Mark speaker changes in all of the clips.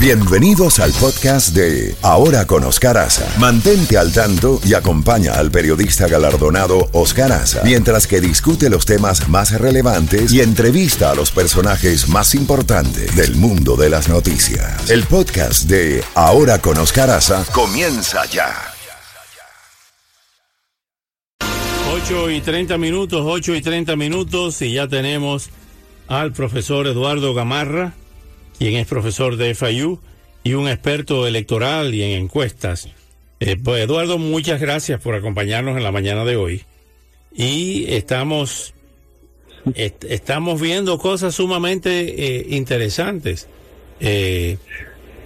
Speaker 1: Bienvenidos al podcast de Ahora con Oscar Aza. Mantente al tanto y acompaña al periodista galardonado Oscar Aza mientras que discute los temas más relevantes y entrevista a los personajes más importantes del mundo de las noticias. El podcast de Ahora con Oscar Aza comienza ya.
Speaker 2: 8 y 30 minutos, 8 y 30 minutos y ya tenemos al profesor Eduardo Gamarra quien es profesor de FIU y un experto electoral y en encuestas. Eh, pues Eduardo, muchas gracias por acompañarnos en la mañana de hoy. Y estamos, estamos viendo cosas sumamente eh, interesantes eh,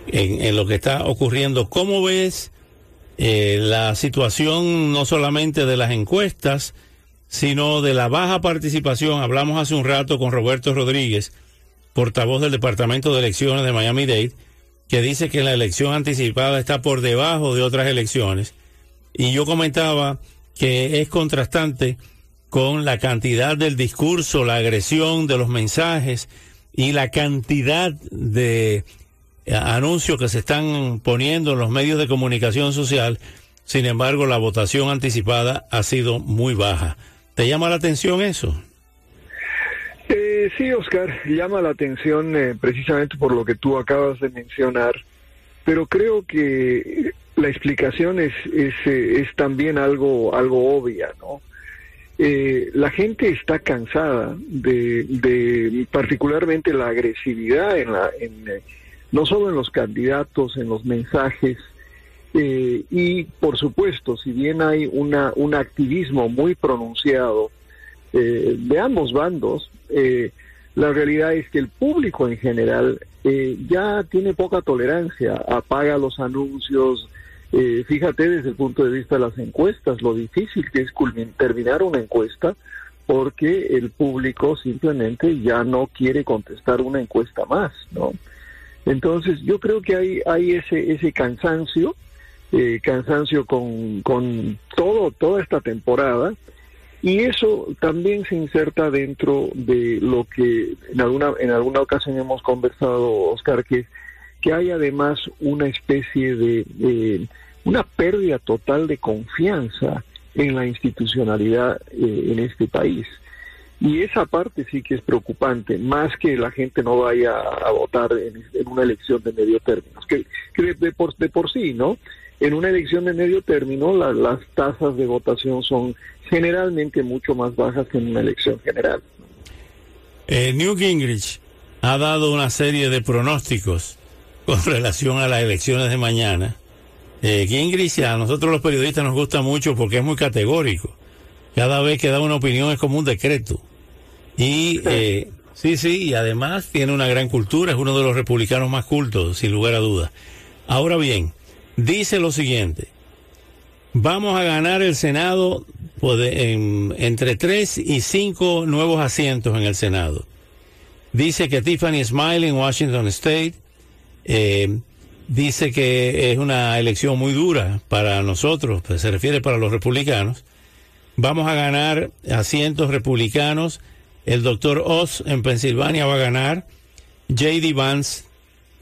Speaker 2: en, en, lo que está ocurriendo. ¿Cómo ves la situación no solamente de las encuestas, sino de la baja participación? Hablamos hace un rato con Roberto Rodríguez portavoz del Departamento de Elecciones de Miami-Dade, que dice que la elección anticipada está por debajo de otras elecciones. Y yo comentaba que es contrastante con la cantidad del discurso, la agresión de los mensajes y la cantidad de anuncios que se están poniendo en los medios de comunicación social. Sin embargo, la votación anticipada ha sido muy baja. ¿Te llama la atención eso?
Speaker 3: Eh, sí, Oscar, llama la atención eh, precisamente por lo que tú acabas de mencionar, pero creo que la explicación es, es, eh, también algo, algo obvia, ¿no? la gente está cansada de, de, particularmente la agresividad en la, en, no solo en los candidatos, en los mensajes, y por supuesto, si bien hay una, un activismo muy pronunciado de ambos bandos, eh, la realidad es que el público en general eh, ya tiene poca tolerancia, apaga los anuncios. Eh, fíjate desde el punto de vista de las encuestas, lo difícil que es terminar una encuesta porque el público simplemente ya no quiere contestar una encuesta más, ¿no? Entonces yo creo que hay, hay ese, ese cansancio, eh, cansancio con, con todo, toda esta temporada, y eso también se inserta dentro de lo que en alguna, en alguna ocasión hemos conversado, Oscar, que, que hay además una especie de, una pérdida total de confianza en la institucionalidad eh, en este país. Y esa parte sí que es preocupante, más que la gente no vaya a votar en, una elección de medio término, que, que de, por, de por sí, ¿no? En una elección de medio término las tasas de votación son generalmente mucho más bajas que en una elección general.
Speaker 2: Eh, Newt Gingrich ha dado una serie de pronósticos con relación a las elecciones de mañana. Eh, Gingrich a nosotros los periodistas nos gusta mucho porque es muy categórico. Cada vez que da una opinión es como un decreto. Y eh, sí, sí, y además tiene una gran cultura, es uno de los republicanos más cultos, sin lugar a dudas. Ahora bien, dice lo siguiente, vamos a ganar el Senado entre tres y cinco nuevos asientos en el Senado. Dice que Tiffany Smiley en Washington State eh, dice que es una elección muy dura para nosotros, pues se refiere para los republicanos. Vamos a ganar asientos republicanos. El doctor Oz en Pensilvania va a ganar. J.D. Vance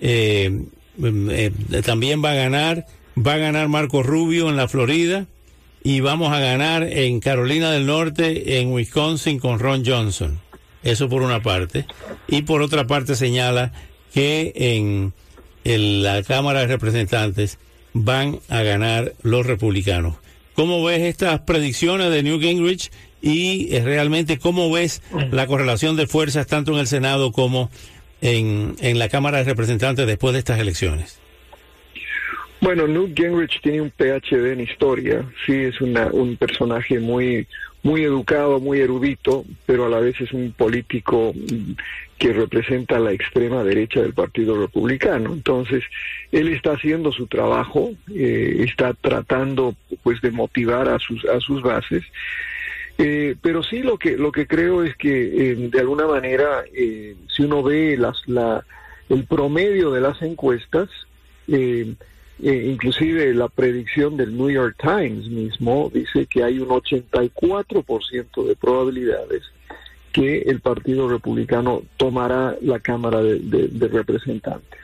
Speaker 2: eh, eh, también va a ganar, va a ganar Marco Rubio en la Florida y vamos a ganar en Carolina del Norte, en Wisconsin con Ron Johnson. Eso por una parte. Y por otra parte señala que en, la Cámara de Representantes van a ganar los republicanos. ¿Cómo ves estas predicciones de New Gingrich y eh, realmente cómo ves la correlación de fuerzas tanto en el Senado como en, en la Cámara de Representantes después de estas elecciones?
Speaker 3: Bueno, Newt Gingrich tiene un PhD en historia, sí, es una, un personaje muy, muy educado, muy erudito, pero a la vez es un político mm, que representa la extrema derecha del Partido Republicano. Entonces, él está haciendo su trabajo, eh, está tratando pues de motivar a sus, a sus bases. Eh, pero sí lo que lo que creo es que eh, de alguna manera eh, si uno ve las la el promedio de las encuestas eh, inclusive la predicción del New York Times mismo dice que hay un 84% de probabilidades que el Partido Republicano tomará la Cámara de, Representantes.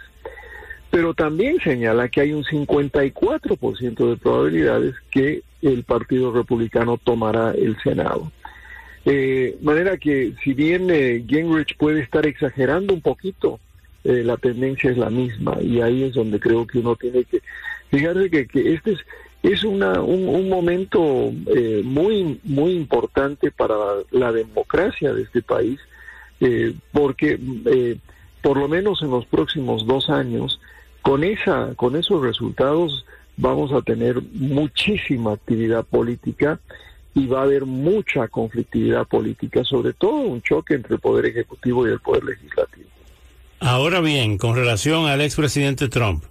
Speaker 3: Pero también señala que hay un 54% de probabilidades que el Partido Republicano tomará el Senado. Eh, manera que si bien eh, Gingrich puede estar exagerando un poquito, eh, la tendencia es la misma y ahí es donde creo que uno tiene que fijarse que, que este es, es una, un, un momento eh, muy, muy importante para la democracia de este país, porque por lo menos en los próximos dos años, con, esa, con esos resultados vamos a tener muchísima actividad política y va a haber mucha conflictividad política, sobre todo un choque entre el Poder Ejecutivo y el Poder Legislativo.
Speaker 2: Ahora bien, con relación al expresidente Trump,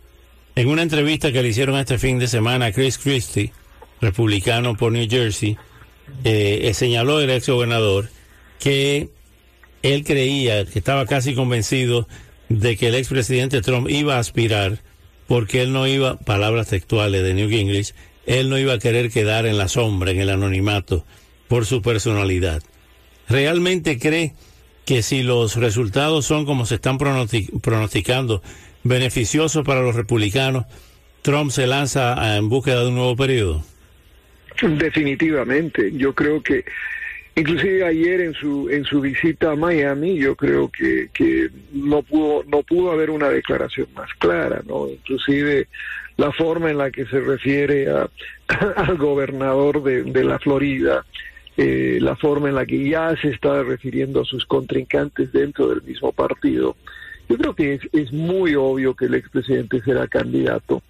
Speaker 2: en una entrevista que le hicieron este fin de semana a Chris Christie, republicano por New Jersey, eh, señaló el ex gobernador que él creía, que estaba casi convencido de que el expresidente Trump iba a aspirar porque él no iba, palabras textuales de New English, él no iba a querer quedar en la sombra, en el anonimato, por su personalidad. ¿Realmente cree que si los resultados son como se están pronosticando, beneficiosos para los republicanos, Trump se lanza en búsqueda de un nuevo periodo?
Speaker 3: Definitivamente, yo creo que inclusive ayer en su en su visita a Miami, yo creo que, que no pudo no pudo haber una declaración más clara, no, inclusive la forma en la que se refiere a, al gobernador de, de la Florida, eh, la forma en la que ya se está refiriendo a sus contrincantes dentro del mismo partido. Yo creo que es, es muy obvio que el expresidente será candidato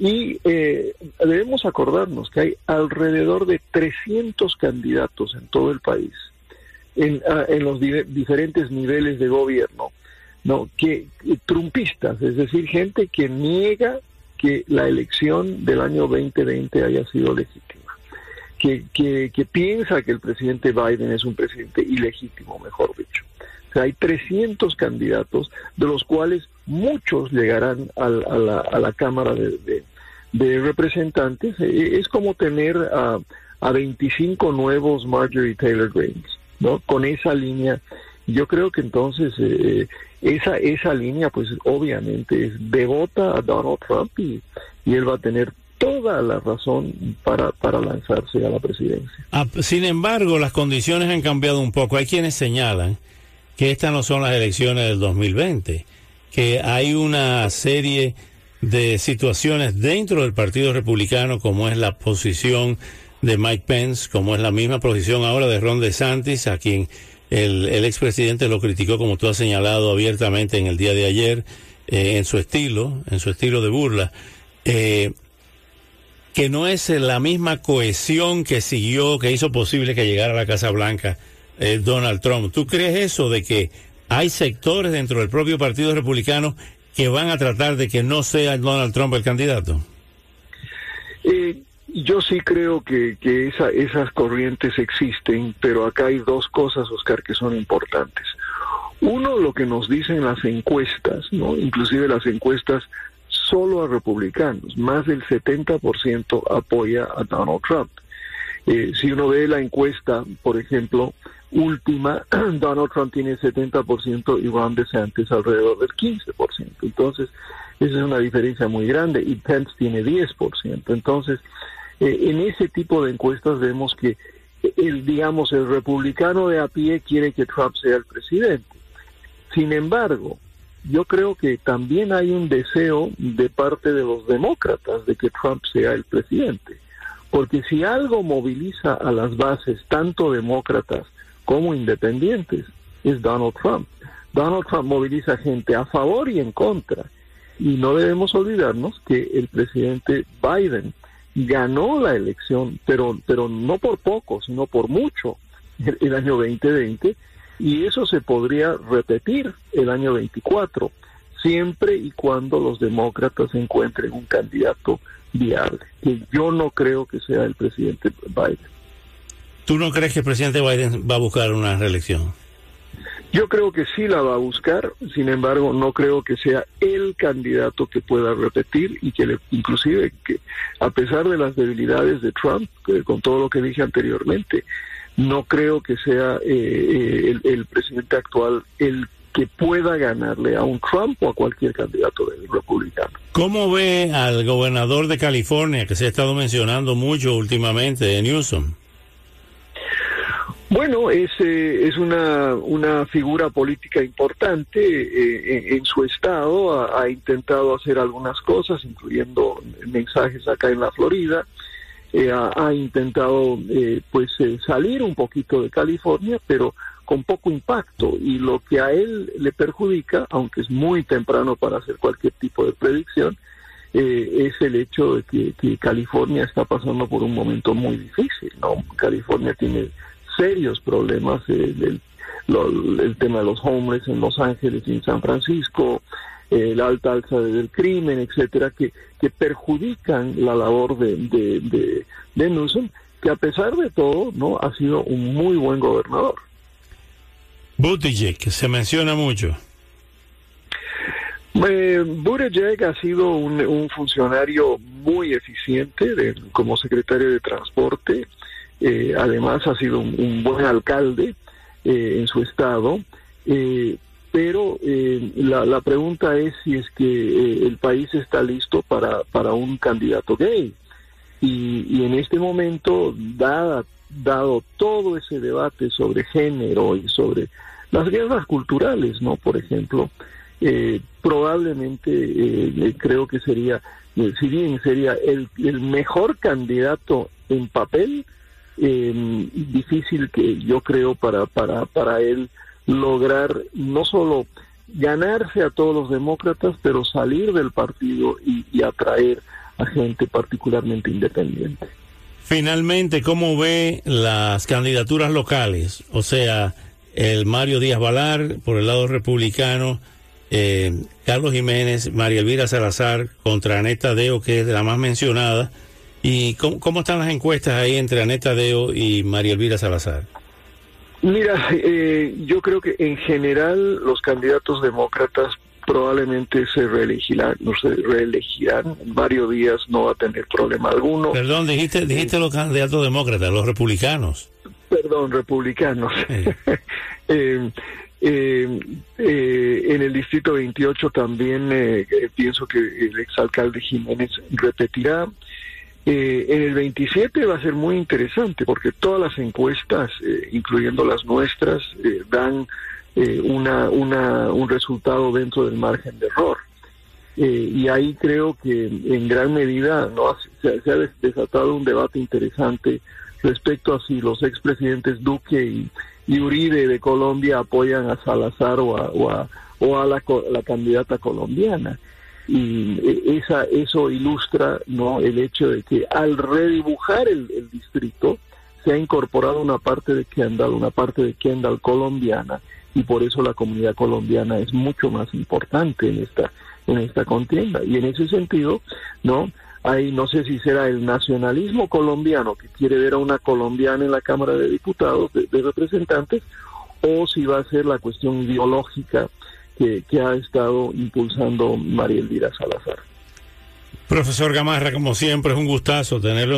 Speaker 3: y eh, debemos acordarnos que hay alrededor de 300 candidatos en todo el país, en, ah, en los diferentes niveles de gobierno, no que trumpistas, es decir, gente que niega que la elección del año 2020 haya sido legítima, que, que, que piensa que el presidente Biden es un presidente ilegítimo, mejor dicho. O sea, hay 300 candidatos, de los cuales muchos llegarán a, la, a la, Cámara de, Representantes. E, es como tener a, a 25 nuevos Marjorie Taylor Greens, ¿no? Con esa línea. Yo creo que entonces eh, esa, esa línea, pues obviamente es devota a Donald Trump y, y él va a tener toda la razón para, para lanzarse a la presidencia.
Speaker 2: Ah, sin embargo, las condiciones han cambiado un poco. Hay quienes señalan que estas no son las elecciones del 2020, que hay una serie de situaciones dentro del Partido Republicano, como es la posición de Mike Pence, como es la misma posición ahora de Ron DeSantis, a quien el, el expresidente lo criticó, como tú has señalado abiertamente en el día de ayer, eh, en su estilo, en su estilo de burla, eh, que no es la misma cohesión que siguió, que hizo posible que llegara a la Casa Blanca eh, Donald Trump. ¿Tú crees eso de que hay sectores dentro del propio Partido Republicano que van a tratar de que no sea Donald Trump el candidato?
Speaker 3: Eh, yo sí creo que, que esa, esas corrientes existen, pero acá hay dos cosas, Oscar, que son importantes. Uno, lo que nos dicen las encuestas, ¿no? Inclusive las encuestas solo a republicanos, más del 70% apoya a Donald Trump. Eh, si uno ve la encuesta, por ejemplo, última, Donald Trump tiene 70% y Ron DeSantis alrededor del 15%. Entonces, esa es una diferencia muy grande y Pence tiene 10%. Entonces, eh, en ese tipo de encuestas vemos que el, digamos, el republicano de a pie quiere que Trump sea el presidente. Sin embargo, yo creo que también hay un deseo de parte de los demócratas de que Trump sea el presidente. Porque si algo moviliza a las bases, tanto demócratas como independientes, es Donald Trump. Donald Trump moviliza gente a favor y en contra. Y no debemos olvidarnos que el presidente Biden ganó la elección, pero, pero no por poco, sino por mucho el, año 2020, y eso se podría repetir el año 24, siempre y cuando los demócratas encuentren un candidato viable, que yo no creo que sea el presidente Biden.
Speaker 2: ¿Tú no crees que el presidente Biden va a buscar una reelección?
Speaker 3: Yo creo que sí la va a buscar, sin embargo, no creo que sea el candidato que pueda repetir y que le, inclusive que a pesar de las debilidades de Trump, con todo lo que dije anteriormente, no creo que sea eh, eh, el, el, presidente actual el que pueda ganarle a un Trump o a cualquier candidato del republicano.
Speaker 2: ¿Cómo ve al gobernador de California, que se ha estado mencionando mucho últimamente, Newsom?
Speaker 3: Bueno, es, eh, es una, una figura política importante eh, en, su estado, ha, intentado hacer algunas cosas, incluyendo mensajes acá en la Florida, eh, ha, intentado pues salir un poquito de California, pero con poco impacto y lo que a él le perjudica, aunque es muy temprano para hacer cualquier tipo de predicción, es el hecho de que, que California está pasando por un momento muy difícil, ¿no? California tiene serios problemas, eh, el tema de los hombres en Los Ángeles y en San Francisco, eh, la alta alza del crimen, etcétera, que, que perjudican la labor de, de, de, Newsom, que a pesar de todo, no ha sido un muy buen gobernador.
Speaker 2: Buttigieg, que se menciona mucho.
Speaker 3: Eh, Buttigieg ha sido un, un funcionario muy eficiente de, como secretario de Transporte. Eh, además ha sido un, buen alcalde eh, en su estado, eh, pero la, pregunta es si es que el país está listo para, para un candidato gay. Y, en este momento, dada, dado todo ese debate sobre género y sobre las guerras culturales, ¿no? Por ejemplo, probablemente creo que sería, si bien sería el, el mejor candidato en papel, eh, difícil que yo creo para, para, para él lograr no solo ganarse a todos los demócratas, pero salir del partido y, atraer a gente particularmente independiente.
Speaker 2: Finalmente, ¿cómo ve las candidaturas locales? O sea, el Mario Díaz Valar por el lado republicano, eh, Carlos Jiménez, María Elvira Salazar contra Aneta Deo, que es la más mencionada, ¿Y cómo, están las encuestas ahí entre Aneta Deo y María Elvira Salazar?
Speaker 3: Mira, eh, yo creo que en general los candidatos demócratas probablemente se reelegirán, no se reelegirán en varios días, no va a tener problema alguno.
Speaker 2: Perdón, dijiste, dijiste los candidatos demócratas, los republicanos.
Speaker 3: Perdón, republicanos. Eh, eh, en el distrito 28 también pienso que el exalcalde Jiménez repetirá. Eh, en el 27 va a ser muy interesante porque todas las encuestas, eh, incluyendo las nuestras, eh, dan una, una, un resultado dentro del margen de error. y ahí creo que en gran medida ¿no? se, ha desatado un debate interesante respecto a si los expresidentes Duque y, Uribe de Colombia apoyan a Salazar o a, la candidata colombiana y e, esa, eso ilustra no el hecho de que al redibujar el, distrito se ha incorporado una parte de Kendall, una parte de Kendall colombiana y por eso la comunidad colombiana es mucho más importante en esta en esta contienda. Y en ese sentido no hay no sé si será el nacionalismo colombiano que quiere ver a una colombiana en la Cámara de Diputados de representantes o si va a ser la cuestión ideológica que, ha estado impulsando María Elvira Salazar.
Speaker 2: Profesor Gamarra, como siempre, es un gustazo tenerlo.